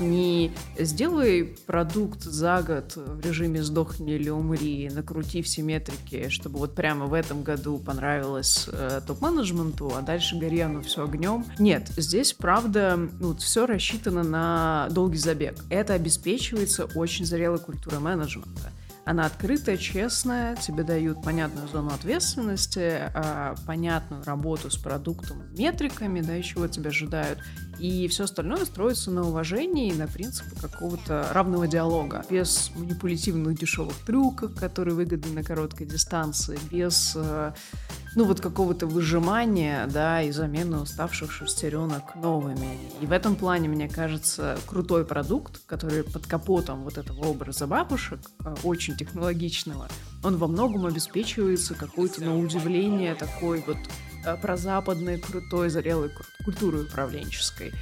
Не сделай продукт за год в режиме «сдохни или умри», накрути все метрики, чтобы вот прямо в этом году понравилось э, топ-менеджменту, а дальше гори оно все огнем. Нет, здесь, правда, ну, все рассчитано на долгий забег. Это обеспечивается очень зрелой культурой менеджмента. Она открытая, честная, тебе дают понятную зону ответственности, а, понятную работу с продуктом, метриками, да, еще чего тебя ожидают. И все остальное строится на уважении и на принципе какого-то равного диалога. Без манипулятивных дешевых трюков, которые выгодны на короткой дистанции, без э, ну вот какого-то выжимания, да, и замены уставших шестеренок новыми. И в этом плане, мне кажется, крутой продукт, который под капотом вот этого образа бабушек, э, очень технологичного, он во многом обеспечивается какой-то, на удивление, такой вот Э, про западной крутой, зрелой культуры управленческой.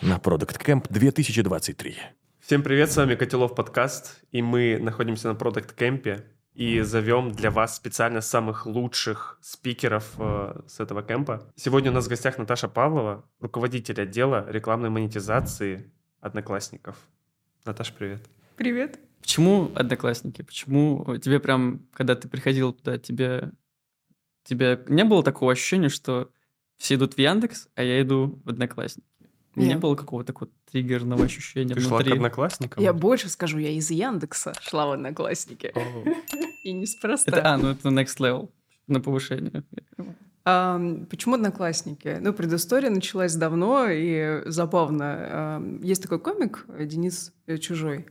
На Product Camp 2023. Всем привет, с вами Котелов подкаст, и мы находимся на Product Camp и зовем для вас специально самых лучших спикеров э, с этого кемпа. Сегодня у нас в гостях Наташа Павлова, руководитель отдела рекламной монетизации Одноклассников. Наташа, привет. Привет. Почему Одноклассники? Почему тебе прям, когда ты приходил туда, тебе тебя не было такого ощущения, что все идут в Яндекс, а я иду в Одноклассники? Нет. Не было какого-то такого триггерного ощущения Ты внутри. шла к Одноклассникам? Я больше скажу, я из Яндекса шла в Одноклассники. И неспроста. Это, а, ну это next level на повышение. А, почему одноклассники? Ну, предыстория началась давно и забавно. А, есть такой комик Денис Чужой.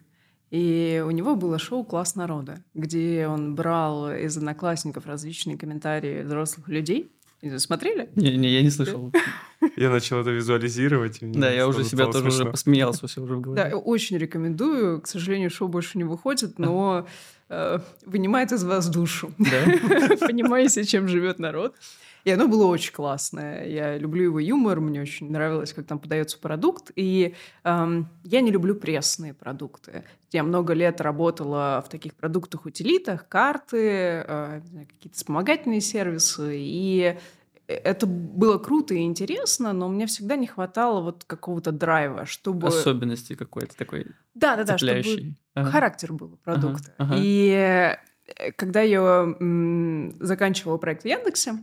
И у него было шоу «Класс народа», где он брал из одноклассников различные комментарии взрослых людей. Смотрели? Не, не, я не слышал. Я начал это визуализировать. Да, я уже себя тоже уже посмеялся все уже в голове. Да, очень рекомендую. К сожалению, шоу больше не выходит, но э, вынимает из вас душу. Понимаете, чем живет народ. И оно было очень классное. Я люблю его юмор, мне очень нравилось, как там подается продукт. И эм, я не люблю пресные продукты. Я много лет работала в таких продуктах-утилитах, карты, э, какие-то вспомогательные сервисы. И это было круто и интересно, но мне всегда не хватало вот какого-то драйва, чтобы... Особенности какой-то такой Да-да-да, чтобы ага. характер был продукта. Ага, ага. И э, когда я заканчивала проект в Яндексе,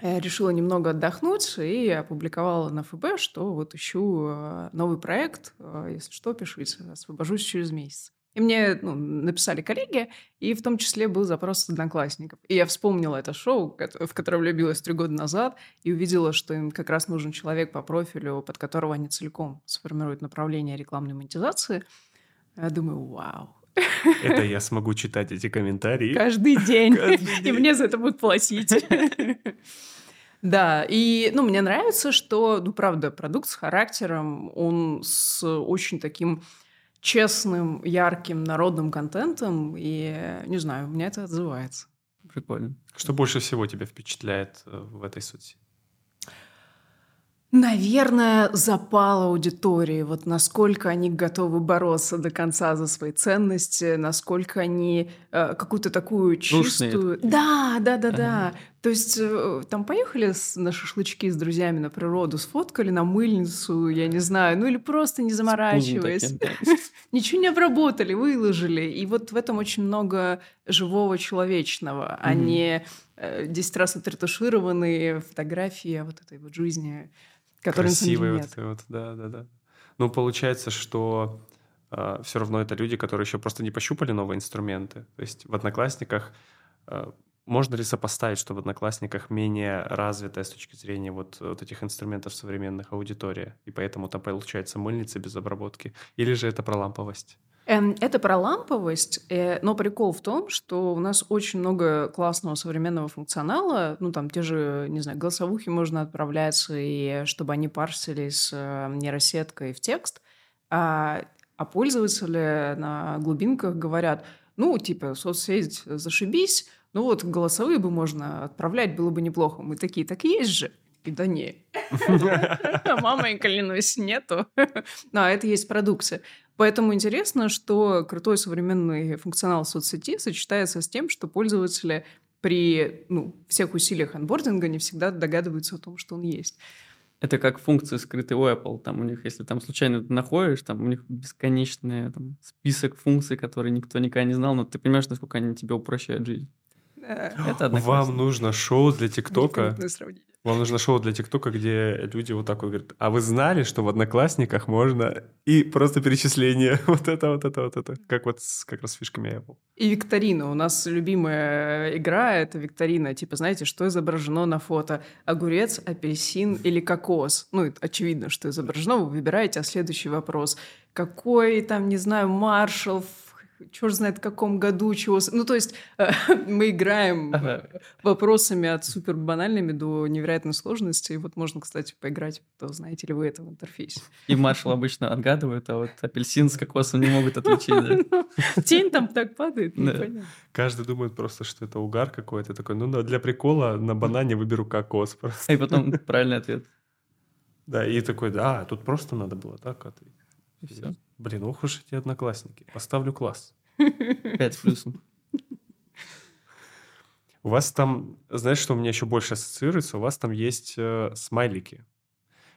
я решила немного отдохнуть и опубликовала на ФБ, что вот ищу э, новый проект, э, если что, пишите, освобожусь через месяц. И мне ну, написали коллеги, и в том числе был запрос с одноклассников. И я вспомнила это шоу, в которое влюбилась три года назад, и увидела, что им как раз нужен человек по профилю, под которого они целиком сформируют направление рекламной монетизации. Я думаю, вау, это я смогу читать эти комментарии. Каждый день. Каждый день. И мне за это будут платить. Да, и, ну, мне нравится, что, ну, правда, продукт с характером, он с очень таким честным, ярким, народным контентом, и, не знаю, у меня это отзывается. Прикольно. Что больше всего тебя впечатляет э, в этой соцсети? Наверное, запал аудитории, вот насколько они готовы бороться до конца за свои ценности, насколько они э, какую-то такую чистую... Да, да, да, да. То есть э, там поехали с, на шашлычки с друзьями на природу, сфоткали на мыльницу, я не знаю, ну или просто не заморачиваясь. Ничего не обработали, выложили. И вот в этом очень много живого, человечного, а не э, 10 раз отретушированные фотографии вот этой вот жизни который Красивый вот это вот, да, да, да. Ну, получается, что э, а, все равно это люди, которые еще просто не пощупали новые инструменты. То есть в Одноклассниках э, можно ли сопоставить, что в Одноклассниках менее развитая с точки зрения вот, вот этих инструментов современных аудитория, и поэтому там получается мыльница без обработки? Или же это про ламповость? Эм, это про ламповость, э, но прикол в том, что у нас очень много классного современного функционала. Ну, там те же, не знаю, голосовухи можно отправлять, и чтобы они парсились э, нейросеткой в текст. А, а пользователи на глубинках говорят, ну, типа, соцсеть зашибись, ну вот голосовые бы можно отправлять, было бы неплохо. Мы такие, так есть же. И да не. Мама, я клянусь, нету. А это есть продукция. Поэтому интересно, что крутой современный функционал соцсети сочетается с тем, что пользователи при ну, всех усилиях анбординга не всегда догадываются о том, что он есть. Это как функции скрытые у Apple. Там у них, если там случайно находишь, там у них бесконечный там, список функций, которые никто никогда не знал, но ты понимаешь, насколько они тебе упрощают жизнь. Это Вам нужно шоу для ТикТока. Вам нужно шоу для ТикТока, где люди вот так вот говорят, а вы знали, что в Одноклассниках можно и просто перечисление, вот это, вот это, вот это, как вот с, как раз с фишками Apple. И викторина. У нас любимая игра — это викторина. Типа, знаете, что изображено на фото? Огурец, апельсин или кокос? Ну, очевидно, что изображено. Вы выбираете, а следующий вопрос. Какой там, не знаю, маршал черт знает в каком году чего. Ну, то есть э, мы играем вопросами от супер банальными до невероятной сложности. И вот можно, кстати, поиграть, то знаете ли вы это в интерфейсе. И маршал обычно отгадывает, а вот апельсин с кокосом не могут отличить. Тень там так падает, Каждый думает просто, что это угар какой-то. Такой, ну, для прикола на банане выберу кокос просто. И потом правильный ответ. Да, и такой, да, тут просто надо было так ответить. И все. Блин, ох уж эти одноклассники. Поставлю класс. Пять плюсом. У вас там, знаешь, что у меня еще больше ассоциируется? У вас там есть э, смайлики.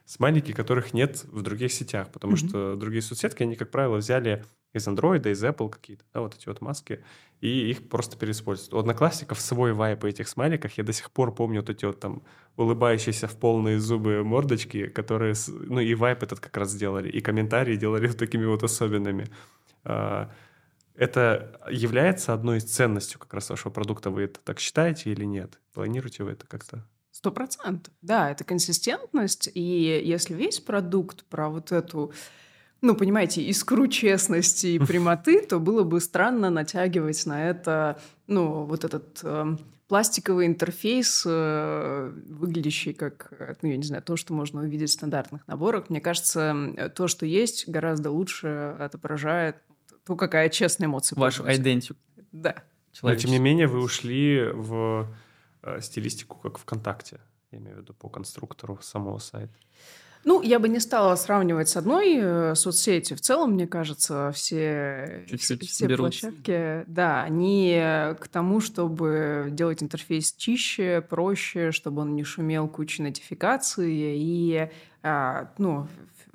Смайлики, которых нет в других сетях, потому mm-hmm. что другие соцсетки, они, как правило, взяли из Android, из Apple какие-то, да, вот эти вот маски, и их просто переиспользуют. У Одноклассников свой вайп этих смайликах. Я до сих пор помню вот эти вот там улыбающиеся в полные зубы мордочки, которые, ну и вайп этот как раз сделали, и комментарии делали вот такими вот особенными. А, это является одной из ценностей как раз вашего продукта. Вы это так считаете или нет? Планируете вы это как-то? Сто процентов. Да, это консистентность. И если весь продукт про вот эту ну, понимаете, искру честности и прямоты, то было бы странно натягивать на это, ну, вот этот э, пластиковый интерфейс, э, выглядящий как, ну, я не знаю, то, что можно увидеть в стандартных наборах. Мне кажется, то, что есть, гораздо лучше отображает то, какая честная эмоция. Вашу идентику. Да. Но, тем не менее, вы ушли в э, стилистику, как ВКонтакте, я имею в виду по конструктору самого сайта. Ну, я бы не стала сравнивать с одной э, соцсетью. В целом, мне кажется, все, Чуть-чуть все площадки, да, они к тому, чтобы делать интерфейс чище, проще, чтобы он не шумел кучей нотификаций, и, а, ну,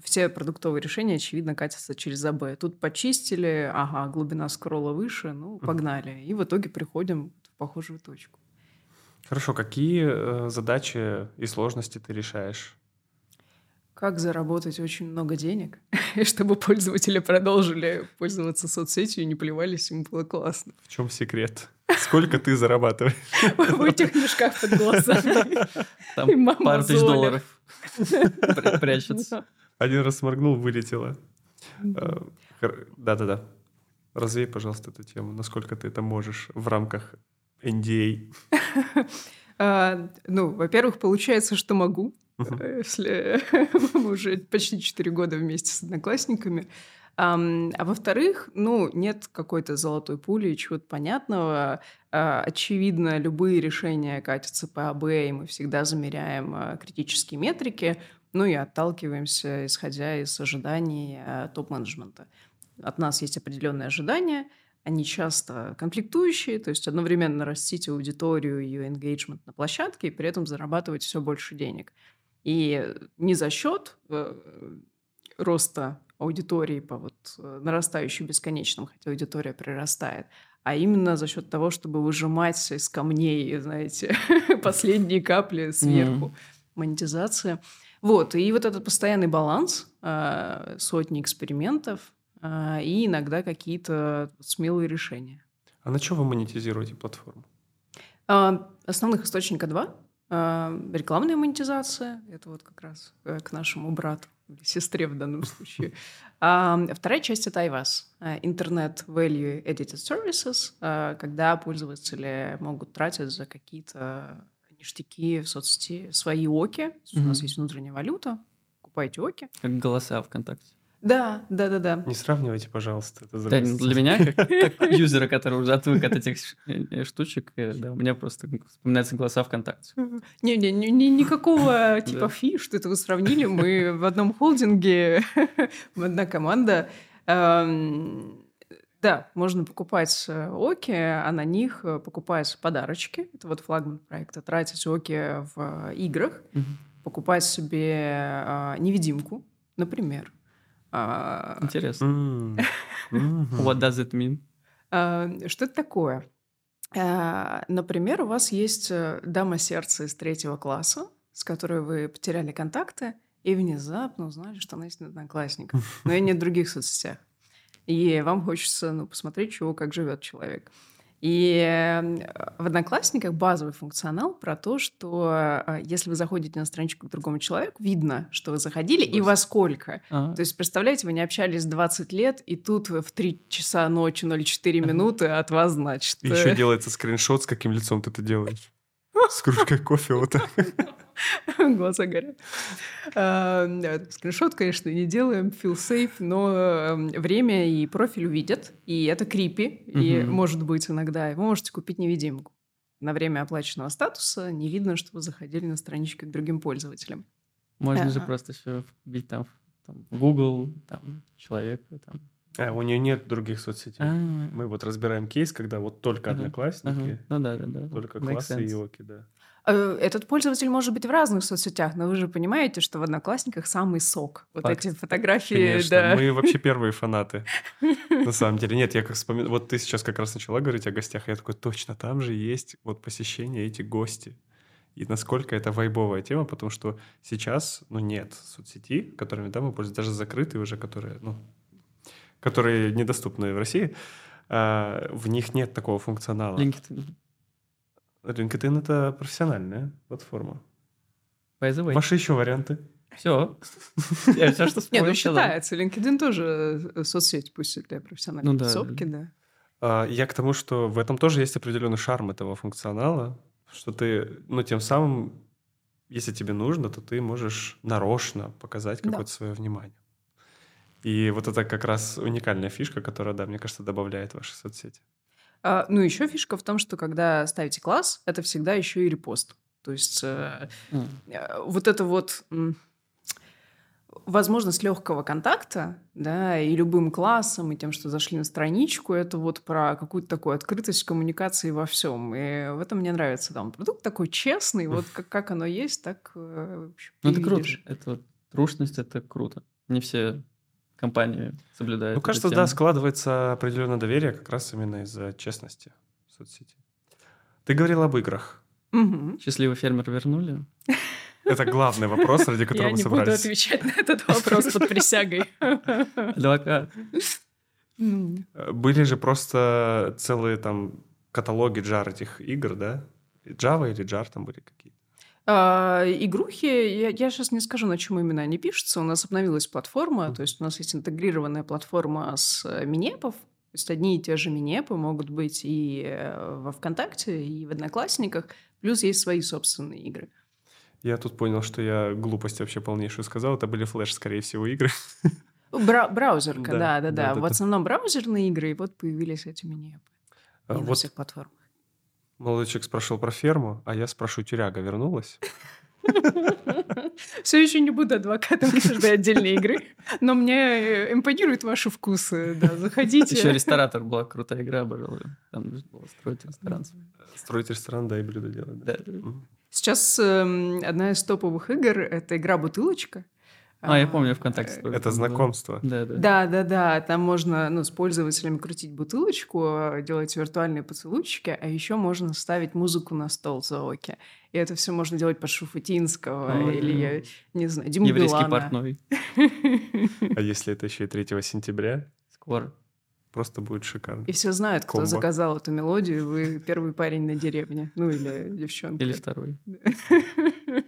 все продуктовые решения, очевидно, катятся через АБ. Тут почистили, ага, глубина скролла выше, ну, погнали. И в итоге приходим в похожую точку. Хорошо, какие э, задачи и сложности ты решаешь? как заработать очень много денег, чтобы пользователи продолжили пользоваться соцсетью и не плевались, им было классно. В чем секрет? Сколько ты зарабатываешь? В этих мешках под глазами. Там пару тысяч долларов прячется. Один раз сморгнул, вылетело. А, да-да-да. Развей, пожалуйста, эту тему. Насколько ты это можешь в рамках NDA? А, ну, во-первых, получается, что могу. Э, если мы уже почти 4 года вместе с одноклассниками. А, а во-вторых, ну, нет какой-то золотой пули, чего-то понятного. А, очевидно, любые решения катятся по АБ, и мы всегда замеряем а, критические метрики, ну и отталкиваемся, исходя из ожиданий а, топ-менеджмента. От нас есть определенные ожидания, они часто конфликтующие, то есть одновременно растить аудиторию, ее engagement на площадке и при этом зарабатывать все больше денег. И не за счет э, роста аудитории по вот э, нарастающему бесконечному, хотя аудитория прирастает, а именно за счет того, чтобы выжимать из камней, знаете, последние капли сверху. Монетизация. Вот, и вот этот постоянный баланс, э, сотни экспериментов и иногда какие-то смелые решения. А на чем вы монетизируете платформу? Основных источника два. А, рекламная монетизация, это вот как раз э, к нашему брату или сестре в данном случае. А вторая часть — это iVAS, Internet Value Edited Services, когда пользователи могут тратить за какие-то ништяки в соцсети свои оки. У нас есть внутренняя валюта, покупаете оки. Как голоса ВКонтакте. Да, да, да, да. Не сравнивайте, пожалуйста. Это да, для меня, как, как юзера, который уже отвык от этих э, штучек, э, да, у меня просто вспоминается голоса ВКонтакте. Не-не, ни, никакого типа фи, что это вы сравнили. Мы в одном холдинге, мы одна команда. Эм, да, можно покупать э, оки, а на них покупать подарочки. Это вот флагман проекта. Тратить оки в играх. покупать себе э, невидимку, например. Э, Интересно. What does it mean? Э, что это такое? Э, например, у вас есть э, дама сердца из третьего класса, с которой вы потеряли контакты, и внезапно узнали, что она есть на Одноклассниках, но и нет в других соцсетях. И вам хочется ну, посмотреть, чего, как живет человек. И эм, в Одноклассниках базовый функционал про то, что э, если вы заходите на страничку к другому человеку, видно, что вы заходили и во сколько. Ага. То есть, представляете, вы не общались 20 лет, и тут в 3 часа ночи 04 минуты от вас, значит... Еще э, делается скриншот, с каким лицом ты это делаешь. С кружкой кофе вот так. Глаза горят. А, скриншот, конечно, не делаем, feel safe, но эм, время и профиль увидят, и это крипи, и может быть иногда вы можете купить невидимку. На время оплаченного статуса не видно, что вы заходили на страничку к другим пользователям. Можно же просто все вбить там, там Google, там человека, там а, у нее нет других соцсетей. А-а-а. Мы вот разбираем кейс, когда вот только одноклассники, ага. ну да, да, да. только Make классы sense. и оки, да. Э, этот пользователь может быть в разных соцсетях, но вы же понимаете, что в Одноклассниках самый сок. Вот Факт. эти фотографии, Конечно. да. Мы вообще первые фанаты. На самом деле. Нет, я как вспоминаю... Вот ты сейчас как раз начала говорить о гостях, я такой, точно, там же есть вот посещение эти гости. И насколько это вайбовая тема, потому что сейчас, ну, нет соцсети, которыми, да, мы пользуемся, даже закрытые уже, которые, ну, которые недоступны в России, а, в них нет такого функционала. LinkedIn. LinkedIn — это профессиональная платформа. By the way. Ваши еще варианты? Все. Я все, что Нет, ну считается. LinkedIn тоже э, соцсеть, пусть для профессиональной ну, тусовки, да. А, я к тому, что в этом тоже есть определенный шарм этого функционала, что ты, ну, тем самым, если тебе нужно, то ты можешь нарочно показать какое-то свое внимание. И вот это как раз уникальная фишка, которая, да, мне кажется, добавляет в ваши соцсети. А, ну, еще фишка в том, что когда ставите класс, это всегда еще и репост. То есть э, mm. вот это вот возможность легкого контакта, да, и любым классом, и тем, что зашли на страничку, это вот про какую-то такую открытость коммуникации во всем. И в этом мне нравится там продукт такой честный, вот как, как оно есть, так э, Ну, это круто. Это вот трушность, это круто. Не все компании соблюдают. Ну, кажется, да, складывается определенное доверие как раз именно из-за честности в соцсети. Ты говорил об играх. Угу. Счастливый фермер вернули? Это главный вопрос, ради которого мы собрались. Я не буду отвечать на этот вопрос под присягой. Адвокат. Были же просто целые там каталоги джар этих игр, да? Java или Jar там были какие-то? А, игрухи, я, я сейчас не скажу, на чем именно они пишутся. У нас обновилась платформа, то есть у нас есть интегрированная платформа с э, минепов. То есть одни и те же минепы могут быть и э, во ВКонтакте, и в Одноклассниках. Плюс есть свои собственные игры. Я тут понял, что я глупость вообще полнейшую сказал. Это были флеш, скорее всего, игры. Бра- браузерка, да, да, да. да. В основном браузерные игры, и вот появились эти минепы. А, вот на всех платформах. Молодой человек спрашивал про ферму, а я спрашиваю, тюряга вернулась? Все еще не буду адвокатом каждой отдельной игры, но мне э, импонируют ваши вкусы. Да, заходите. Еще ресторатор была крутая игра, обожал. Там было строить ресторан. Строить ресторан, да, и блюдо делать. Да. Сейчас э, одна из топовых игр — это игра «Бутылочка». А, я помню, ВКонтакте. Это знакомство. Да, да. Да, да, да. Там можно ну, с пользователями крутить бутылочку, делать виртуальные поцелуйчики, а еще можно ставить музыку на стол Зооки. И это все можно делать под Шуфутинского О, или, да. я не знаю, Диму Еврейский Билана. портной. А если это еще и 3 сентября? Скоро. Просто будет шикарно. И все знают, кто Комбо. заказал эту мелодию. Вы первый парень на деревне. Ну, или девчонка. Или второй.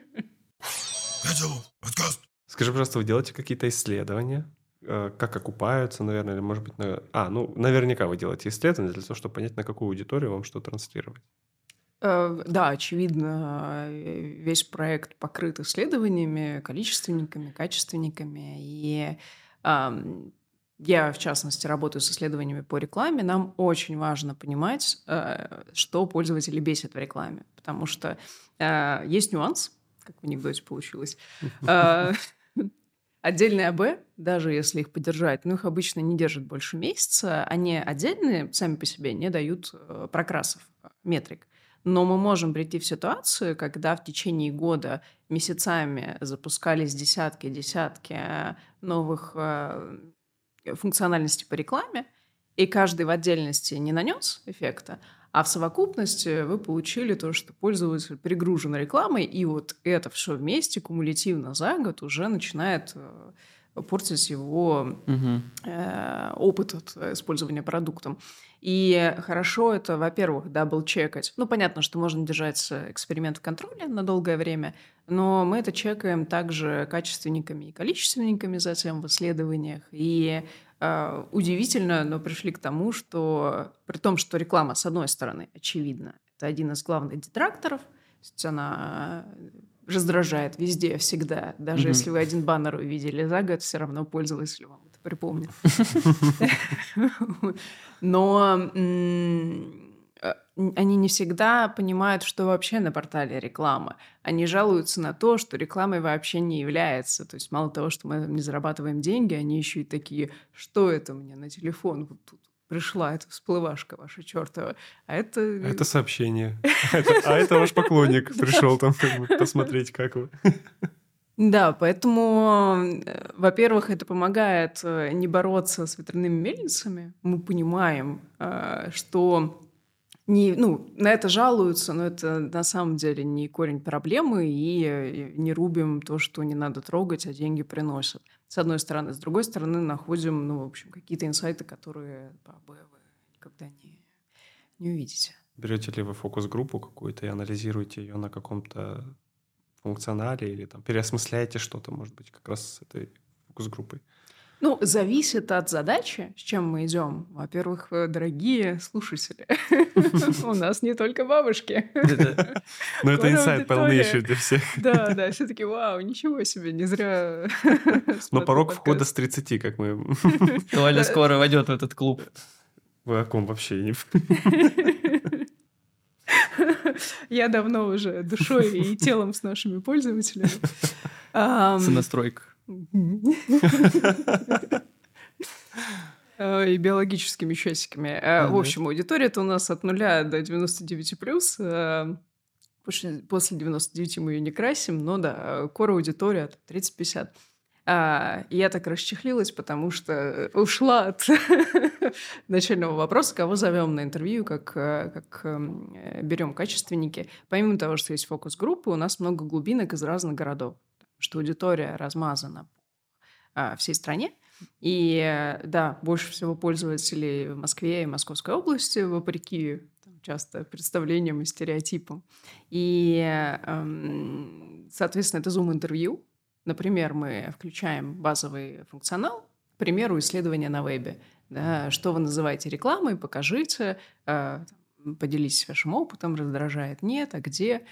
Скажи, пожалуйста, вы делаете какие-то исследования? Э, как окупаются, наверное, или, может быть, на... А, ну, наверняка вы делаете исследования для того, чтобы понять, на какую аудиторию вам что транслировать. Э, да, очевидно, весь проект покрыт исследованиями, количественниками, качественниками. И я, в частности, работаю с исследованиями по рекламе. Нам очень важно понимать, э, что пользователи бесит в рекламе. Потому что есть нюанс, как в анекдоте получилось. Отдельные АБ, даже если их поддержать, ну, их обычно не держат больше месяца, они отдельные сами по себе не дают э, прокрасов, э, метрик. Но мы можем прийти в ситуацию, когда в течение года месяцами запускались десятки-десятки новых э, функциональностей по рекламе, и каждый в отдельности не нанес эффекта, а в совокупности вы получили то, что пользователь перегружен рекламой, и вот это все вместе кумулятивно за год уже начинает э, портить его угу. э, опыт от использования продуктом. И хорошо это, во-первых, дабл-чекать. Ну, понятно, что можно держать эксперимент в контроле на долгое время, но мы это чекаем также качественниками и количественниками затем в исследованиях. И э, удивительно, но пришли к тому, что при том, что реклама, с одной стороны, очевидно, это один из главных детракторов, то есть она раздражает везде, всегда. Даже mm-hmm. если вы один баннер увидели за год, все равно пользователь вам это припомнит. Но э, они не всегда понимают, что вообще на портале реклама. Они жалуются на то, что рекламой вообще не является. То есть мало того, что мы не зарабатываем деньги, они еще и такие, что это мне на телефон вот тут пришла эта всплывашка ваша чертова. А это... А это сообщение. А это ваш поклонник пришел там посмотреть, как вы. Да, поэтому, э, во-первых, это помогает э, не бороться с ветряными мельницами. Мы понимаем, э, что не, ну, на это жалуются, но это на самом деле не корень проблемы, и не рубим то, что не надо трогать, а деньги приносят. С одной стороны. С другой стороны, находим, ну, в общем, какие-то инсайты, которые вы никогда не, не увидите. Берете ли вы фокус-группу какую-то и анализируете ее на каком-то функционале или там переосмысляете что-то, может быть, как раз с этой фокус-группой? Ну, зависит от задачи, с чем мы идем. Во-первых, э, дорогие слушатели, у нас не только бабушки. Ну, это инсайт полнейший для всех. Да, да, все таки вау, ничего себе, не зря. Но порог входа с 30, как мы... Толя скоро войдет в этот клуб. Вы о ком вообще не... Я давно уже душой и телом с нашими пользователями. Сонастройка. Э, и биологическими часиками. Э, в общем, аудитория-то у нас от нуля до 99 плюс. Э, после 99 мы ее не красим, но да, кора аудитория 30-50. А, я так расчехлилась, потому что ушла от начального вопроса, кого зовем на интервью, как, как эм, берем качественники. Помимо того, что есть фокус-группы, у нас много глубинок из разных городов что аудитория размазана по а, всей стране. И да, больше всего пользователей в Москве и Московской области, вопреки там, часто представлениям и стереотипам. И, эм, соответственно, это зум-интервью. Например, мы включаем базовый функционал, к примеру, исследования на вебе. Да, что вы называете рекламой, покажите, э, поделитесь вашим опытом, раздражает, нет, а где.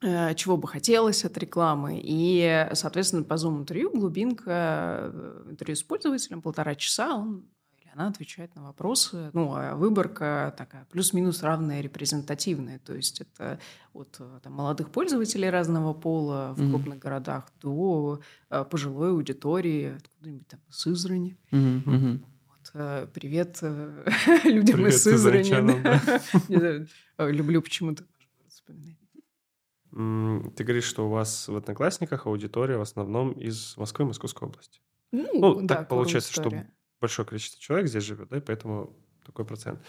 Э, чего бы хотелось от рекламы. И, соответственно, по Zoom-интервью глубинка э, интервью с пользователем, полтора часа, он или она отвечает на вопросы. Ну, а выборка такая плюс-минус равная, репрезентативная. То есть это от э, там, молодых пользователей разного пола в mm-hmm. крупных городах до пожилой аудитории, откуда-нибудь там Сызрани. Mm-hmm. Вот, привет людям Привет, из Сызрани. Да. Люблю почему-то вспоминать. Ты говоришь, что у вас в Одноклассниках аудитория в основном из Москвы и Московской области. Ну, ну да, так получается, что большое количество человек здесь живет, да, и поэтому такой процент.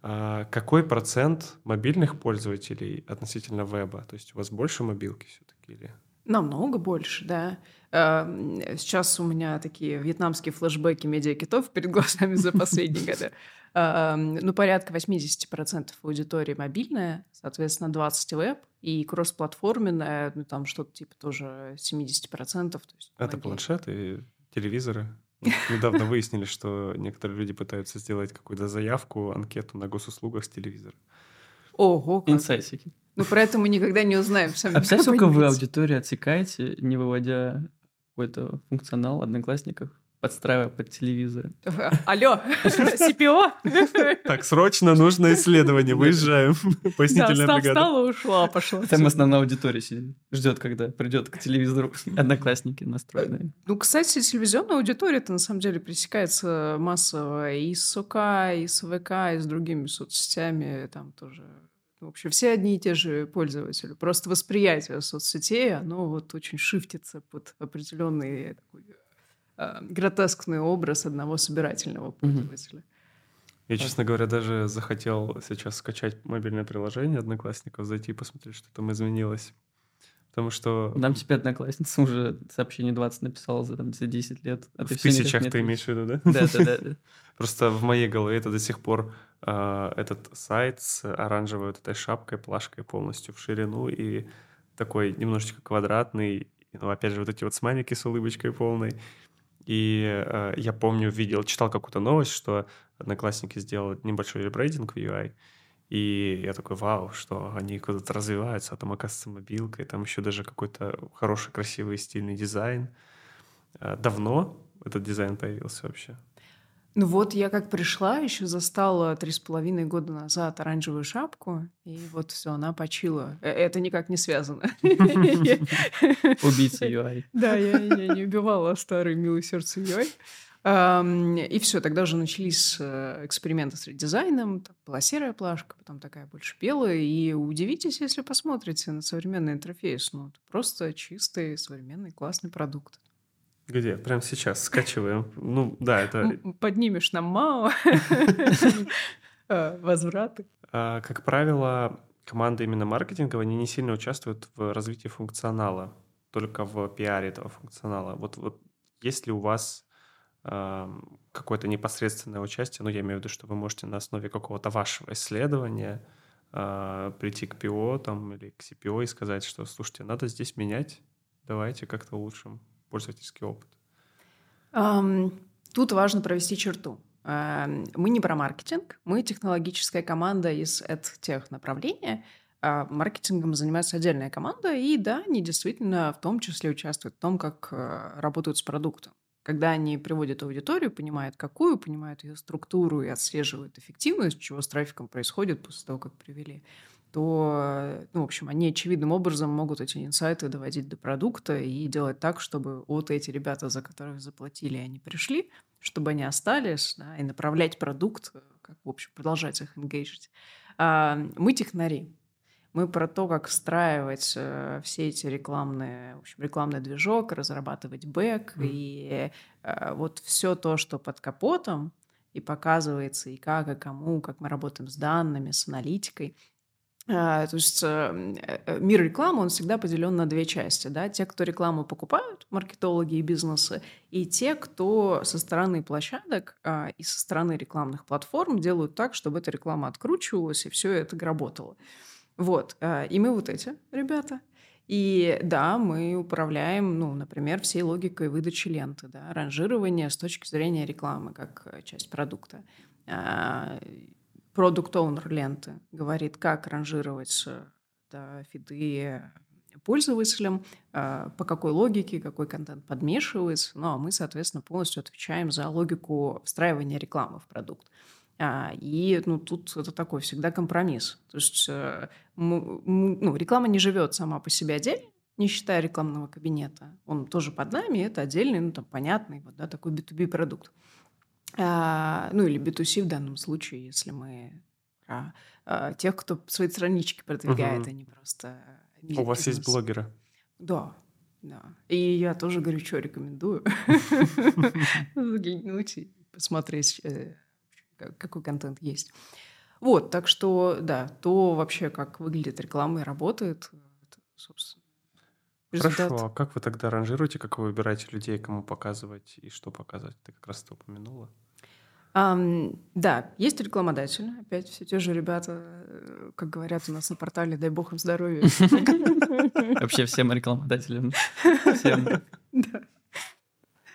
А какой процент мобильных пользователей относительно веба? То есть у вас больше мобилки все-таки или? Намного больше, да. Сейчас у меня такие вьетнамские флешбеки медиакитов перед глазами за последние годы. Ну, порядка 80% аудитории мобильная, соответственно, 20% веб, и кроссплатформенная, ну, там что-то типа тоже 70%. То есть Это планшеты, телевизоры? Недавно выяснили, что некоторые люди пытаются сделать какую-то заявку, анкету на госуслугах с телевизора. Ого, Инсайтики. Ну, про это мы никогда не узнаем. Сами а представляете, сколько вы аудитории отсекаете, не выводя какой-то функционал Одноклассников? подстраивая под телевизор. Алло, CPO? Так, срочно нужно исследование, выезжаем. Пояснительная бригада. Встала, ушла, пошла. Там основная аудитория сидит, ждет, когда придет к телевизору одноклассники настроенные. Ну, кстати, телевизионная аудитория это на самом деле пресекается массово и с СОК, и с ВК, и с другими соцсетями, там тоже В общем, все одни и те же пользователи. Просто восприятие соцсетей, оно вот очень шифтится под определенный такой э, гротескный образ одного собирательного пользователя. Mm-hmm. Я, честно говоря, даже захотел сейчас скачать мобильное приложение Одноклассников, зайти и посмотреть, что там изменилось. Потому что... Нам тебе одноклассница уже сообщение 20 написала за, там, за 10 лет. А в ты тысячах ты имеешь в виду, да? Да, да, да. Просто в моей голове это до сих пор э, этот сайт с оранжевой вот этой шапкой, плашкой полностью в ширину и такой немножечко квадратный. Ну, опять же, вот эти вот смайлики с улыбочкой полной. И э, я помню, видел, читал какую-то новость, что одноклассники сделали небольшой ребрейдинг в UI, и я такой, вау, что они куда-то развиваются, а там, оказывается, мобилка, и там еще даже какой-то хороший, красивый, стильный дизайн. А, давно этот дизайн появился вообще? Ну вот я как пришла, еще застала три с половиной года назад оранжевую шапку, и вот все, она почила. Э, это никак не связано. Убийца UI. Да, я не убивала старый милый сердце UI. И все, тогда уже начались э, эксперименты с редизайном. Там была серая плашка, потом такая больше белая. И удивитесь, если посмотрите на современный интерфейс. Ну, это просто чистый, современный, классный продукт. Где? Прямо сейчас скачиваем. Ну, да, это... Поднимешь нам МАО, э, возвраты. А, как правило, команды именно маркетинговые, они не сильно участвуют в развитии функционала, только в пиаре этого функционала. Вот, вот есть ли у вас какое-то непосредственное участие, ну, я имею в виду, что вы можете на основе какого-то вашего исследования э, прийти к ПО там, или к CPO и сказать, что, слушайте, надо здесь менять, давайте как-то улучшим пользовательский опыт. Um, тут важно провести черту. Мы не про маркетинг, мы технологическая команда из тех направления, а маркетингом занимается отдельная команда, и да, они действительно в том числе участвуют в том, как э, работают с продуктом. Когда они приводят аудиторию, понимают какую, понимают ее структуру и отслеживают эффективность, чего с трафиком происходит после того, как привели, то, ну, в общем, они очевидным образом могут эти инсайты доводить до продукта и делать так, чтобы вот эти ребята, за которых заплатили, они пришли, чтобы они остались, да, и направлять продукт, как, в общем, продолжать их engagить. А мы технари, мы про то, как встраивать э, все эти рекламные, в общем, рекламный движок, разрабатывать бэк mm. и э, вот все то, что под капотом и показывается, и как, и кому, как мы работаем с данными, с аналитикой. А, то есть э, э, мир рекламы, он всегда поделен на две части. Да? Те, кто рекламу покупают, маркетологи и бизнесы, и те, кто со стороны площадок а, и со стороны рекламных платформ делают так, чтобы эта реклама откручивалась и все это работало. Вот. Э, и мы вот эти ребята. И да, мы управляем, ну, например, всей логикой выдачи ленты, да, ранжирования с точки зрения рекламы как э, часть продукта. Продукт оунер ленты говорит, как ранжировать э, да, фиды пользователям, по какой логике, какой контент подмешивается. Ну, а мы, соответственно, полностью отвечаем за логику встраивания рекламы в продукт. А, и ну, тут это такой всегда компромисс. То есть э, ну, реклама не живет сама по себе отдельно, не считая рекламного кабинета. Он тоже под нами, это отдельный, ну, там, понятный, вот, да, такой B2B продукт. А, ну, или B2C в данном случае, если мы про а, тех, кто свои странички продвигает, угу. а не просто... У вас есть блогеры? Да, да. И я тоже горячо рекомендую заглянуть и посмотреть э, какой контент есть. Вот, так что, да, то вообще, как выглядит реклама и работает, это, собственно, результат. Хорошо, а как вы тогда ранжируете, как вы выбираете людей, кому показывать и что показывать? Ты как раз это упомянула. Um, да, есть рекламодатель, опять все те же ребята, э, как говорят у нас на портале, дай бог им здоровья. Вообще всем рекламодателям. Всем.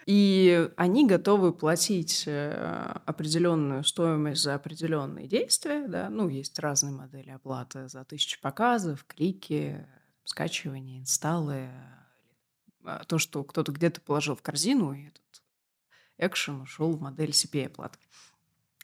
И они готовы платить э, определенную стоимость за определенные действия. Да? Ну, есть разные модели оплаты за тысячи показов, клики, скачивания, инсталлы. А, то, что кто-то где-то положил в корзину, и этот экшен ушел в модель CPA оплаты. Э,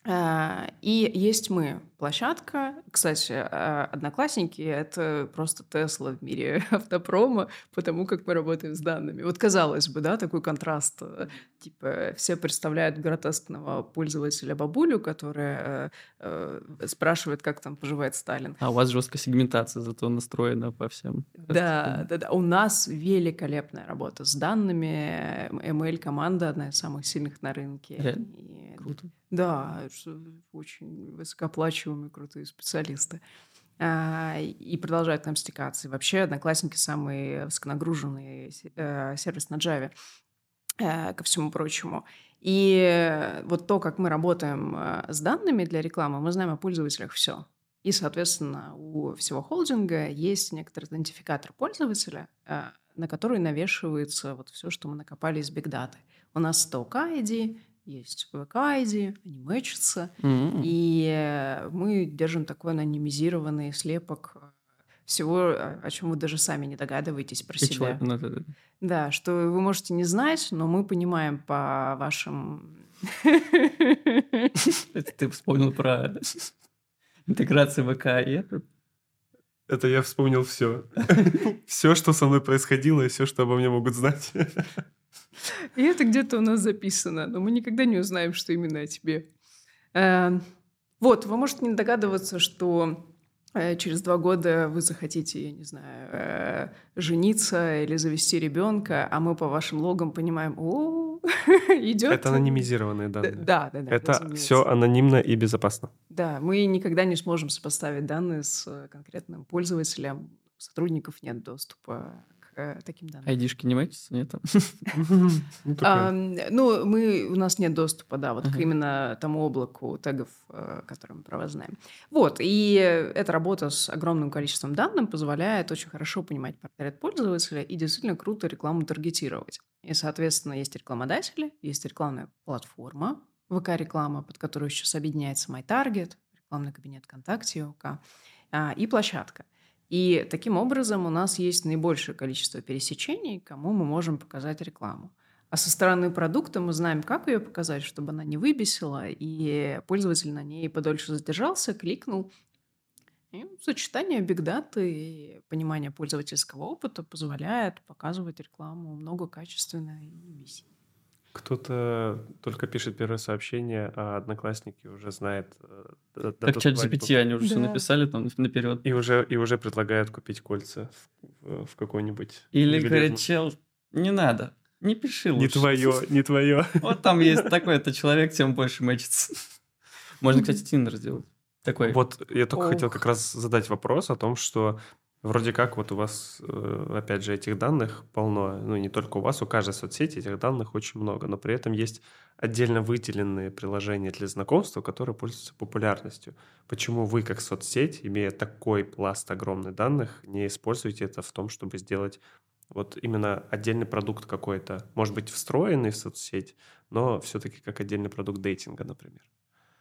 и есть мы, площадка. Кстати, э, одноклассники — это просто Тесла в мире автопрома, потому как мы работаем с данными. Вот казалось бы, да, такой контраст. Э, типа все представляют гротескного пользователя бабулю, которая э, спрашивает, как там поживает Сталин. А у вас жесткая сегментация зато настроена по всем. Да, да, да. У нас великолепная работа с данными. ML-команда одна из самых сильных на рынке. Реально? Круто. Да, очень высокооплачиваемые крутые специалисты. А, и продолжают там стекаться. И вообще Одноклассники самый высоконагруженный э, сервис на Java э, ко всему прочему. И вот то, как мы работаем э, с данными для рекламы, мы знаем о пользователях все. И, соответственно, у всего холдинга есть некоторый идентификатор пользователя, на который навешивается вот все, что мы накопали из бигдаты. У нас 100 ID, есть VK-ID, они мэчатся, mm-hmm. и мы держим такой анонимизированный слепок э, всего, о чем вы даже сами не догадываетесь про себя. Человек, ну, да, да. да, что вы можете не знать, но мы понимаем по вашим... Это ты вспомнил про интеграцию ВК и это? Это я вспомнил все. Все, что со мной происходило, и все, что обо мне могут знать. И это где-то у нас записано, но мы никогда не узнаем, что именно о тебе. Эм, вот, вы можете не догадываться, что э, через два года вы захотите, я не знаю, э, жениться или завести ребенка, а мы по вашим логам понимаем, о, идет. Это анонимизированные данные. Да, да, да. Это все анонимно и безопасно. Да, мы никогда не сможем сопоставить данные с конкретным пользователем. У сотрудников нет доступа э, таким данным. Айдишки не мэчатся, нет? Ну, ну, мы, у нас нет доступа, да, вот к именно тому облаку тегов, э, которые мы провознаем. Вот, и эта работа с огромным количеством данных позволяет очень хорошо понимать портрет пользователя и действительно круто рекламу таргетировать. И, соответственно, есть рекламодатели, есть рекламная платформа, ВК-реклама, под которую сейчас объединяется MyTarget, рекламный кабинет ВКонтакте, ОК, а, и площадка. И таким образом у нас есть наибольшее количество пересечений, кому мы можем показать рекламу. А со стороны продукта мы знаем, как ее показать, чтобы она не выбесила, и пользователь на ней подольше задержался, кликнул. И сочетание бигдаты и понимание пользовательского опыта позволяет показывать рекламу много качественно и веселее. Кто-то только пишет первое сообщение, а одноклассники уже знает... Э, как чат GPT, они уже да. все написали там наперед. И уже, и уже предлагают купить кольца в, в какой-нибудь... Или говорит, чел, не надо, не пиши лучше. Не твое, не твое. Вот там есть такой-то человек, тем больше мэчится. Можно, кстати, Тиндер сделать. Такой. Вот я только хотел как раз задать вопрос о том, что Вроде как вот у вас, э, опять же, этих данных полно, ну не только у вас, у каждой соцсети этих данных очень много, но при этом есть отдельно выделенные приложения для знакомства, которые пользуются популярностью. Почему вы, как соцсеть, имея такой пласт огромных данных, не используете это в том, чтобы сделать вот именно отдельный продукт какой-то, может быть, встроенный в соцсеть, но все-таки как отдельный продукт дейтинга, например?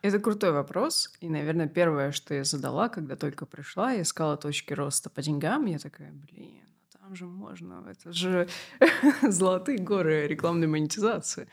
Это крутой вопрос. И, наверное, первое, что я задала, когда только пришла, я искала точки роста по деньгам. Я такая, блин, ну там же можно, это же золотые горы рекламной монетизации.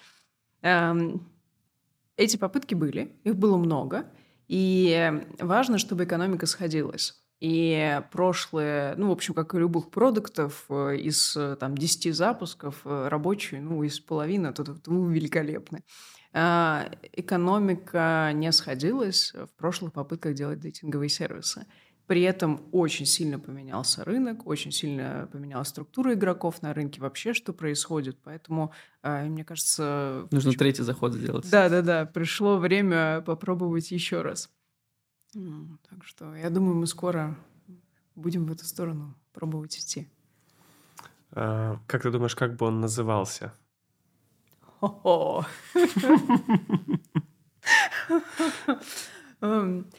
Эти попытки были, их было много. И важно, чтобы экономика сходилась. И прошлые, ну, в общем, как и любых продуктов, э, из там, 10 запусков э, рабочие, ну, из половины, то, то, то великолепны. А, экономика не сходилась в прошлых попытках делать дейтинговые сервисы. При этом очень сильно поменялся рынок, очень сильно поменялась структура игроков на рынке, вообще что происходит. Поэтому, а, мне кажется... Нужно почему... третий заход сделать. Да-да-да, пришло время попробовать еще раз. Так что я думаю, мы скоро будем в эту сторону пробовать идти. А, как ты думаешь, как бы он назывался? Эм,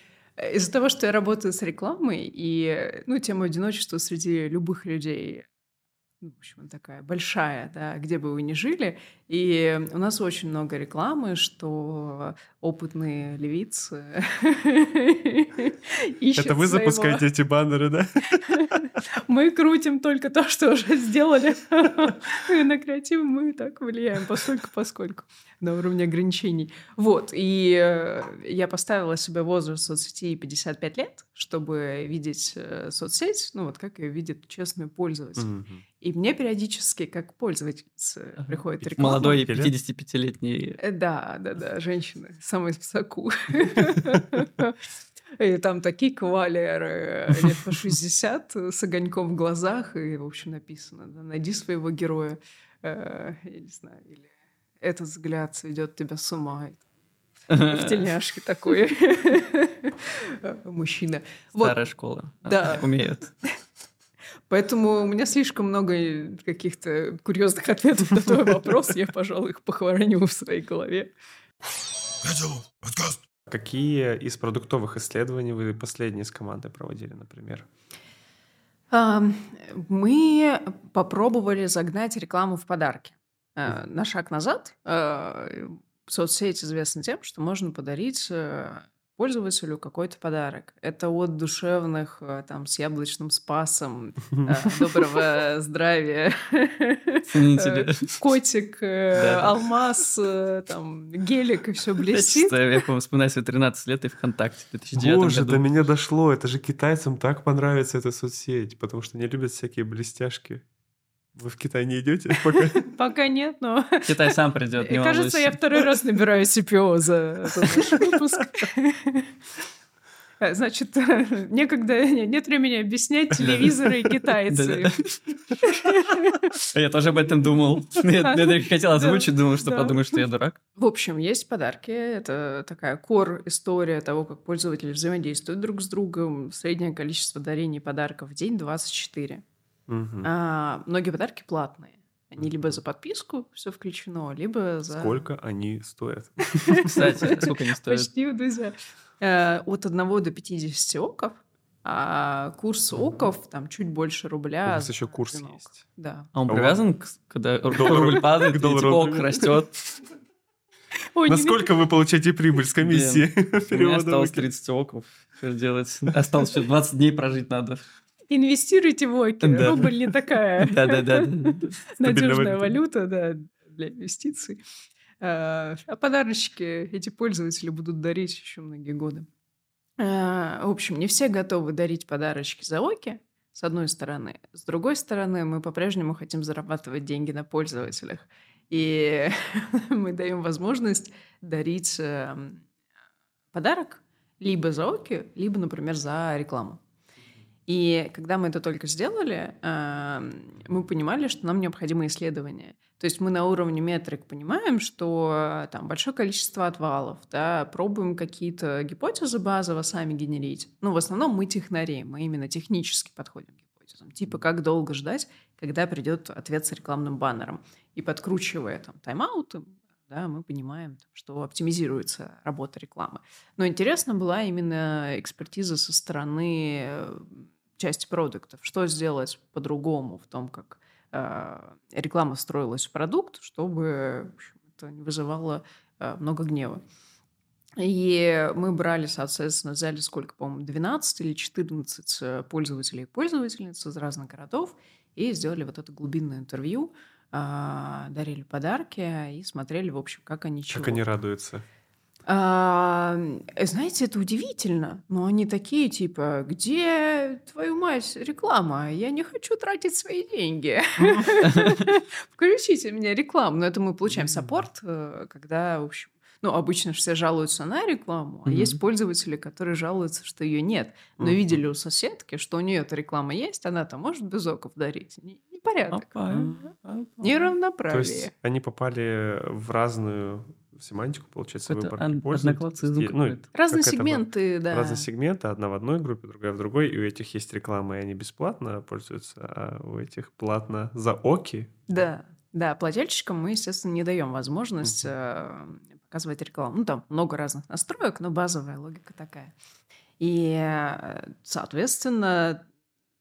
из-за того, что я работаю с рекламой, и ну, тема одиночества среди любых людей, ну, в общем, такая большая, да, где бы вы ни жили, И у нас очень много рекламы, что опытные левицы Это вы запускаете эти баннеры, да? Мы крутим только то, что уже сделали. На креатив мы так влияем, поскольку поскольку на уровне ограничений. Вот, и э, я поставила себе возраст соцсети 55 лет, чтобы видеть э, соцсеть, ну вот как ее видит честный пользователь. И мне периодически, как пользовательница, uh-huh. приходит реклама. Молодой 55-летний. Э, да, да, да, женщины, самые в соку. И там такие кавалеры лет по 60 с огоньком в глазах, и, в общем, написано, да, найди своего героя, я не знаю, или этот взгляд сведет тебя с ума. В тельняшке такой мужчина. Старая школа. Да. Умеют. Поэтому у меня слишком много каких-то курьезных ответов на твой вопрос. Я, пожалуй, их похороню в своей голове. Какие из продуктовых исследований вы последние с командой проводили, например? Мы попробовали загнать рекламу в подарки. Э, на шаг назад. Э, соцсеть известна тем, что можно подарить э, пользователю какой-то подарок. Это от душевных, там, с яблочным спасом, доброго здравия, котик, алмаз, там, гелик и все блестит. Я, помню, вспоминаю свои 13 лет и ВКонтакте в 2009 Боже, до меня дошло. Это же китайцам так понравится эта соцсеть, потому что они любят всякие блестяшки. Вы в Китай не идете пока? Пока нет, но... Китай сам придет, не Кажется, я второй раз набираю CPO за этот выпуск. Значит, некогда нет времени объяснять телевизоры и китайцы. Я тоже об этом думал. Я только хотел озвучить, думал, что подумаешь, что я дурак. В общем, есть подарки. Это такая кор история того, как пользователи взаимодействуют друг с другом. Среднее количество дарений подарков в день 24. Угу. А, многие подарки платные. Они либо за подписку все включено, либо за... Сколько они стоят? Кстати, сколько они стоят? Почти, друзья. Э, от 1 до 50 оков, а курс оков там чуть больше рубля. У нас еще курс есть. Да. А он привязан, к, когда рубль падает, типа ок растет? Насколько вы получаете прибыль с комиссии? У меня осталось 30 оков. Что делать? Осталось еще 20 дней прожить надо. Инвестируйте в Оки. Да. Рубль не такая надежная валюта да, для инвестиций. А, а подарочки эти пользователи будут дарить еще многие годы. А, в общем, не все готовы дарить подарочки за Оки, с одной стороны. С другой стороны, мы по-прежнему хотим зарабатывать деньги на пользователях. И мы даем возможность дарить эм, подарок либо за Оки, либо, например, за рекламу. И когда мы это только сделали, мы понимали, что нам необходимо исследование. То есть мы на уровне метрик понимаем, что там большое количество отвалов, да, пробуем какие-то гипотезы базово сами генерить. Ну, в основном мы технари, мы именно технически подходим к гипотезам. Типа, как долго ждать, когда придет ответ с рекламным баннером. И подкручивая там тайм-ауты, да, мы понимаем, что оптимизируется работа рекламы. Но интересно была именно экспертиза со стороны э, части продуктов. Что сделать по-другому в том, как э, реклама строилась в продукт, чтобы в общем, это не вызывало э, много гнева. И мы брали, соответственно, взяли сколько, по-моему, 12 или 14 э, пользователей и пользовательниц из разных городов и сделали вот это глубинное интервью, э, дарили подарки и смотрели, в общем, как они чего. Как они радуются. А, знаете, это удивительно, но они такие, типа, где, твою мать, реклама? Я не хочу тратить свои деньги. Включите мне рекламу. Но это мы получаем саппорт, э, когда, в общем, ну, обычно все жалуются на рекламу, а есть пользователи, которые жалуются, что ее нет. Но видели у соседки, что у нее эта реклама есть, она-то может без оков дарить. Непорядок. Неравноправие. То есть они попали в разную семантику, получается, это выбор ан- пользователей. Ну, разные сегменты, это, да. Разные сегменты, одна в одной группе, другая в другой, и у этих есть реклама, и они бесплатно пользуются, а у этих платно за оки. Да, да, плательщикам мы, естественно, не даем возможность uh-huh. показывать рекламу. Ну, там много разных настроек, но базовая логика такая. И, э,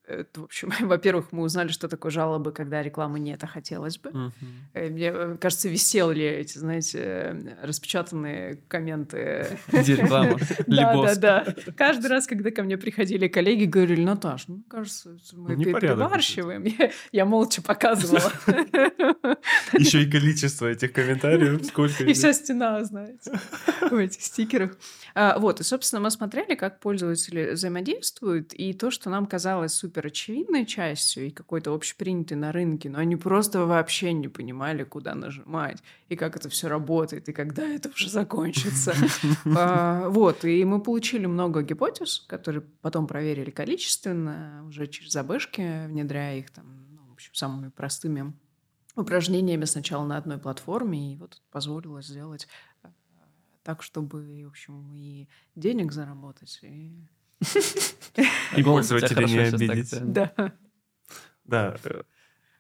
соответственно, в общем, во-первых, мы узнали, что такое жалобы, когда рекламы нет, а хотелось бы. Mm-hmm. Мне э, кажется, висели эти, знаете, распечатанные комменты. Где реклама? Да, да, да. Каждый раз, когда ко мне приходили коллеги, говорили, Наташ, ну, кажется, мы ну, перебарщиваем. Я молча показывала. Еще и количество этих комментариев, сколько И вся стена, знаете, в этих стикерах. А, вот, и, собственно, мы смотрели, как пользователи взаимодействуют, и то, что нам казалось супер очевидной частью и какой-то общепринятой на рынке, но они просто вообще не понимали, куда нажимать, и как это все работает, и когда это уже закончится. А, вот, и мы получили много гипотез, которые потом проверили количественно, уже через забышки, внедряя их там, ну, в общем, самыми простыми упражнениями сначала на одной платформе, и вот позволило сделать так, чтобы, в общем, и денег заработать, и... И пользователей не обидеть. Да. Да, э,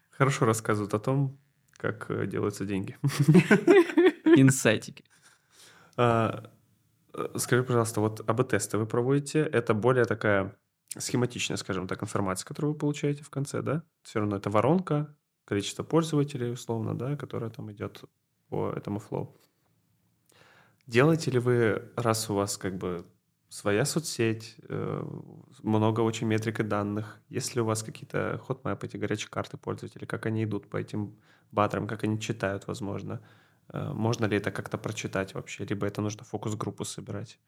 хорошо рассказывают о том, как э, делаются деньги. Инсайтики. А, э, скажи, пожалуйста, вот АБ-тесты вы проводите, это более такая схематичная, скажем так, информация, которую вы получаете в конце, да? Все равно это воронка, количество пользователей, условно, да, которая там идет по этому флоу. Делаете ли вы, раз у вас как бы своя соцсеть, э, много очень метрик и данных, есть ли у вас какие-то ходмэпы, эти горячие карты пользователей, как они идут по этим баттерам, как они читают, возможно, э, можно ли это как-то прочитать вообще, либо это нужно фокус-группу собирать?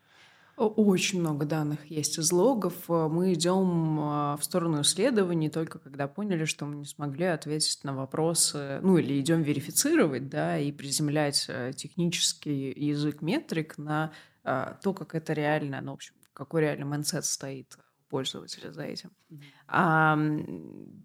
Очень много данных есть из логов. Э, мы идем в сторону исследований только когда поняли, что мы не смогли ответить на вопросы, ну или идем верифицировать, да, и приземлять технический язык метрик на то, как это реально, ну, в общем, какой реальный mindset стоит у пользователя за этим. А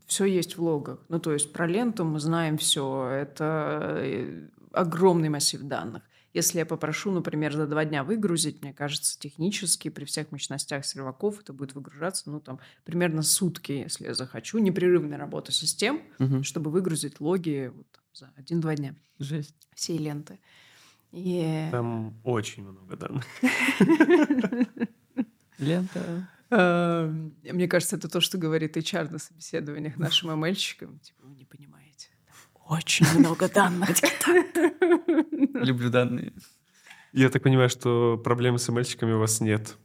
все есть в логах. Ну, то есть про ленту мы знаем все. Это э, огромный массив данных. Если я попрошу, например, за два дня выгрузить, мне кажется, технически при всех мощностях серваков это будет выгружаться, ну, там, примерно сутки, если я захочу. Непрерывная работа систем, угу. чтобы выгрузить логи вот, за один-два дня. Жесть. Всей ленты. И... Там очень много данных. Лента. Мне кажется, это то, что говорит HR на собеседованиях нашим ML-щикам. Типа, вы не понимаете очень много данных. Люблю данные. Я так понимаю, что проблемы с эмейльщиками у вас нет.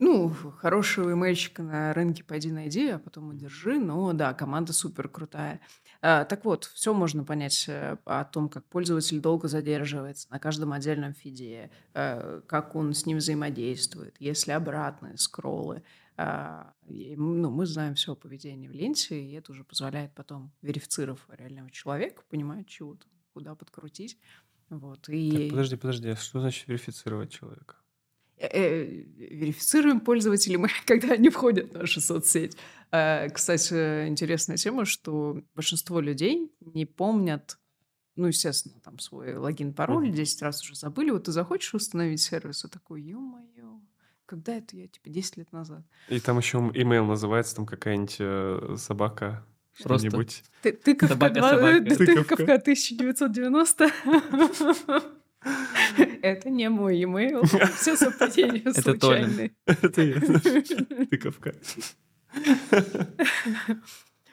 Ну, хорошего имейльщика на рынке пойди найди, а потом удержи. Но да, команда супер крутая. А, так вот, все можно понять э, о том, как пользователь долго задерживается на каждом отдельном фиде, э, как он с ним взаимодействует, есть ли обратные скроллы. А, ну, мы знаем все о поведении в ленте, и это уже позволяет потом, верифицировав реального человека, понимать, чего куда подкрутить. Вот, и... Так, подожди, подожди, а что значит верифицировать человека? Э, э, верифицируем пользователей мы, когда они входят в нашу соцсеть. А, кстати, интересная тема, что большинство людей не помнят, ну, естественно, там свой логин, пароль, 10 раз уже забыли. Вот ты захочешь установить сервис, и такой, ё-моё, когда это я, типа, 10 лет назад. И там еще имейл называется, там какая-нибудь э, собака, что-нибудь. Ты, тыковка, собака, собака. тыковка 1990. Это не мой имейл. Все совпадения случайные. Это я. Тыковка.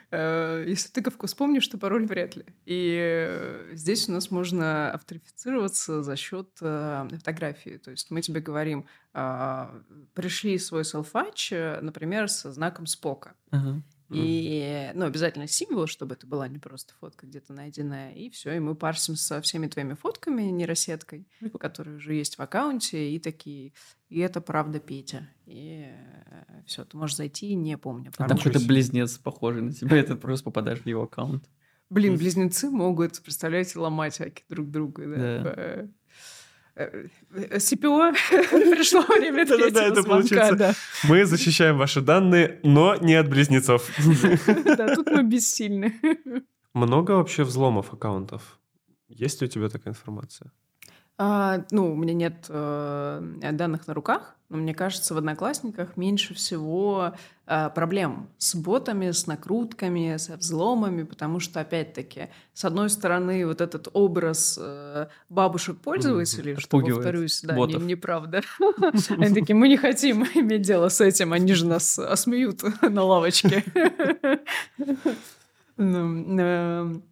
Э, если тыковку вспомнишь, то пароль вряд ли. И э, здесь у нас можно авторифицироваться за счет э, фотографии. То есть мы тебе говорим, а, пришли свой селфач, например, со знаком спока. Uh-huh. И, ну, обязательно символ, чтобы это была не просто фотка где-то найденная, и все. И мы парсим со всеми твоими фотками нейросеткой, которые уже есть в аккаунте, и такие, и это правда Петя. И э, все, ты можешь зайти, не помню. А там какой-то близнец похожий на тебя, это просто попадаешь в его аккаунт. Блин, близнецы могут, представляете, ломать аки друг друга. Да. да. Э, э, СПО пришло время третьего звонка. Мы защищаем ваши данные, но не от близнецов. Да, тут мы бессильны. Много вообще взломов аккаунтов? Есть ли у тебя такая информация? А, ну, у меня нет э, данных на руках, но мне кажется, в Одноклассниках меньше всего э, проблем с ботами, с накрутками, со взломами, потому что, опять-таки, с одной стороны, вот этот образ э, бабушек-пользователей, что, повторюсь, да, не, неправда. Они такие, мы не хотим иметь дело с этим, они же нас осмеют на лавочке.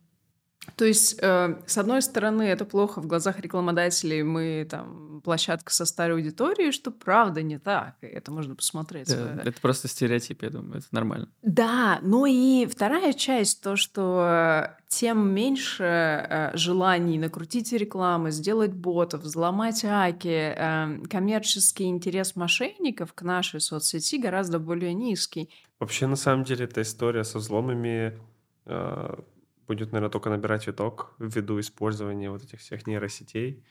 Э, то есть, э, с одной стороны, это плохо в глазах рекламодателей, мы там площадка со старой аудиторией, что правда не так, и это можно посмотреть. Да, это просто стереотип, я думаю, это нормально. Да, ну и вторая часть, то, что тем меньше э, желаний накрутить рекламы, сделать ботов, взломать аки, э, коммерческий интерес мошенников к нашей соцсети гораздо более низкий. Вообще, на самом деле, эта история со взломами э, будет, наверное, только набирать виток ввиду использования вот этих всех нейросетей.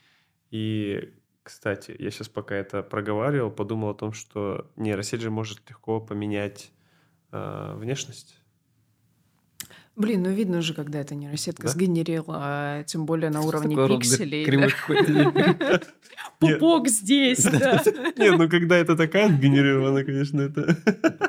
И, кстати, я сейчас пока это проговаривал, подумал о том, что нейросеть же может легко поменять э, внешность. Блин, ну видно же, когда это нейросетка да? сгенерила, а тем более на уровне пикселей. Пупок здесь, да. Не, ну когда это такая сгенерирована, конечно, это...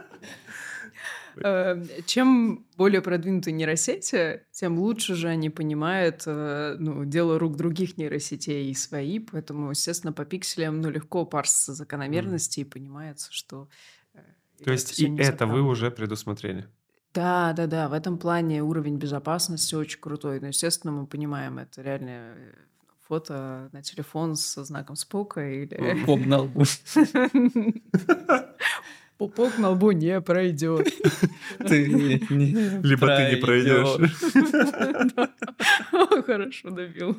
Эм, чем более продвинутые нейросети, тем лучше же они понимают э, ну, дело рук других нейросетей и свои, поэтому, естественно, по пикселям ну, легко парсятся закономерности mm. и понимается, что... Э, То есть и это вы уже предусмотрели? Да, да, да. В этом плане уровень безопасности очень крутой. Но, естественно, мы понимаем, это реально э, фото на телефон со знаком Спока или... Боб на лбу. Пупок на лбу не пройдет. Ты не Либо ты не пройдешь. Хорошо добил.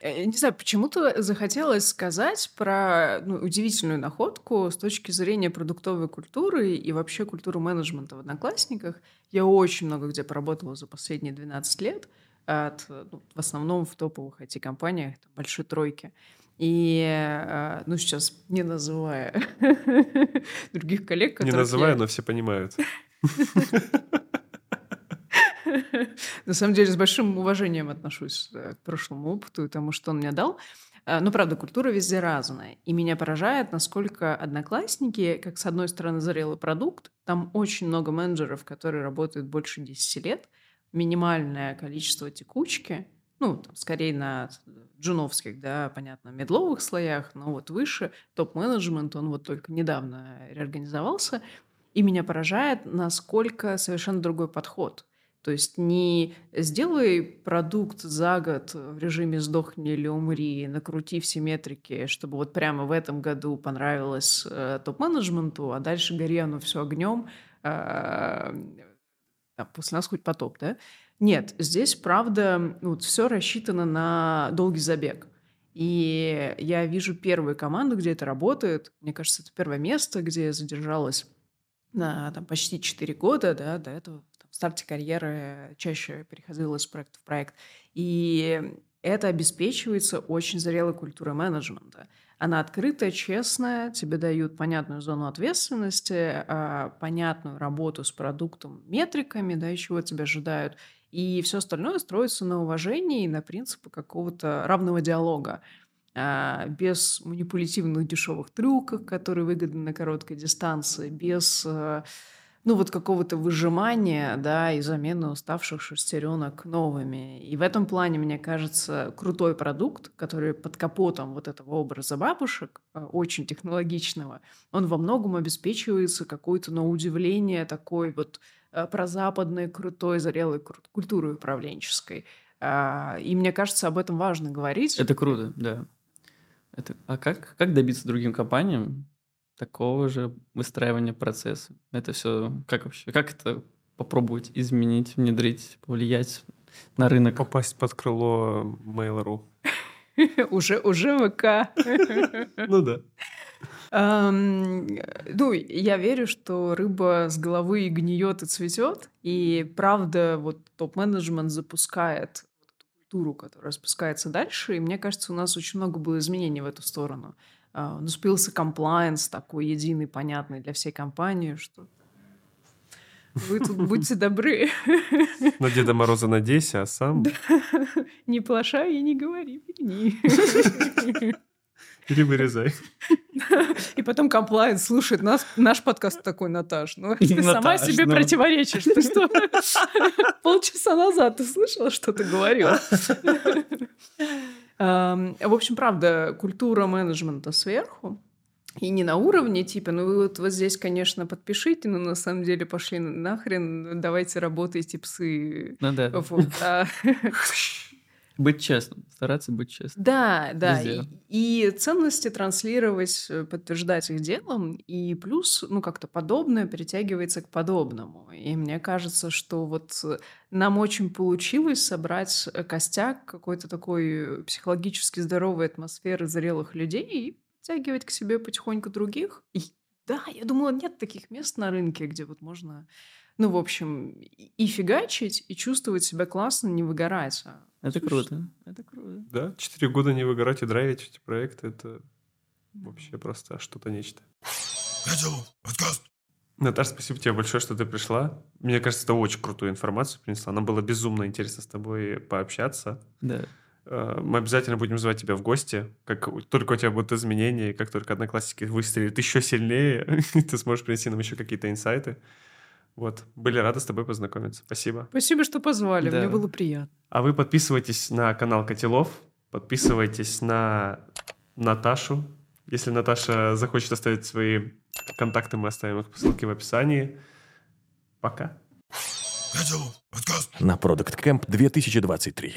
Э, не знаю, почему-то захотелось сказать про ну, удивительную находку с точки зрения продуктовой культуры и вообще культуры менеджмента в Одноклассниках. Я очень много где поработала за последние 12 лет, от, ну, в основном в топовых IT-компаниях, большой тройки. И, э, ну, сейчас не называя других коллег, Не называя, но все понимают. На самом деле, с большим уважением отношусь э, к прошлому опыту и тому, что он мне дал. Э, но, правда, культура везде разная. И меня поражает, насколько одноклассники, как с одной стороны зрелый продукт, там очень много менеджеров, которые работают больше 10 лет, минимальное количество текучки – ну, там, скорее на джуновских, да, понятно, медловых слоях, но вот выше топ-менеджмент, он вот только недавно реорганизовался, и меня поражает, насколько совершенно другой подход. То есть не сделай продукт за год в режиме «сдохни или умри», накрути все метрики, чтобы вот прямо в этом году понравилось э, топ-менеджменту, а дальше гори оно все огнем, э, после нас хоть потоп, да? Нет, здесь, правда, вот все рассчитано на долгий забег. И я вижу первую команду, где это работает. Мне кажется, это первое место, где я задержалась на там, почти 4 года. Да, до этого там, в старте карьеры чаще переходила из проекта в проект. И это обеспечивается очень зрелой культурой менеджмента. Она открытая, честная, тебе дают понятную зону ответственности, а, понятную работу с продуктом, метриками, да, чего тебя ожидают. И все остальное строится на уважении и на принципы какого-то равного диалога а, без манипулятивных дешевых трюков, которые выгодны на короткой дистанции, без э, ну, вот какого-то выжимания, да, и замены уставших шестеренок новыми. И в этом плане, мне кажется, крутой продукт, который под капотом вот этого образа бабушек, э, очень технологичного, он во многом обеспечивается какой-то, на удивление, такой вот про западной крутой, зрелой культуры управленческой. А, и мне кажется, об этом важно говорить. Это круто, да. Это, а как, как добиться другим компаниям такого же выстраивания процесса? Это все как вообще? Как это попробовать изменить, внедрить, повлиять на рынок? Попасть под крыло Mail.ru. Уже, уже ВК. Ну да. Ну, я верю, что рыба с головы гниет и цветет. И правда, вот топ-менеджмент запускает культуру, которая спускается дальше. И мне кажется, у нас очень много было изменений в эту сторону. Uh, наступился комплайенс такой единый, понятный для всей компании, что Вы тут будьте добры. На Деда Мороза надейся, а сам... Не плашай и не говори фигни. Или вырезай. И потом комплайнс слушает нас, наш подкаст такой, Наташ. Ну, ты сама себе ну. противоречишь. Ты что? Полчаса назад ты слышала, что ты говорила? В общем, правда, культура менеджмента сверху, и не на уровне, типа, ну вы вот, вот здесь, конечно, подпишите, но на самом деле пошли нахрен, давайте работайте, псы. Ну да. Вот, а... Быть честным, стараться быть честным. Да, да. И, и ценности транслировать, э, подтверждать их делом, и плюс, ну, как-то подобное притягивается к подобному. И мне кажется, что вот нам очень получилось собрать э, костяк какой-то такой психологически здоровой атмосферы зрелых людей и подтягивать к себе потихоньку других. И да, я думала, нет таких мест на рынке, где вот можно ну, в общем, и фигачить, и чувствовать себя классно, не выгорать. А это Слушай, круто. Это круто. Да, четыре года не выгорать и драйвить эти проекты, это вообще просто что-то нечто. Наташа, спасибо тебе большое, что ты пришла. Мне кажется, ты очень крутую информацию принесла. Нам было безумно интересно с тобой пообщаться. Да. Э, мы обязательно будем звать тебя в гости. Как только у тебя будут изменения, и как только одноклассники выстрелят еще сильнее, ты сможешь принести нам еще какие-то инсайты. Вот, были рады с тобой познакомиться. Спасибо. Спасибо, что позвали, да. мне было приятно. А вы подписывайтесь на канал Котелов, подписывайтесь на Наташу. Если Наташа захочет оставить свои контакты, мы оставим их по ссылке в описании. Пока. На Product Camp 2023.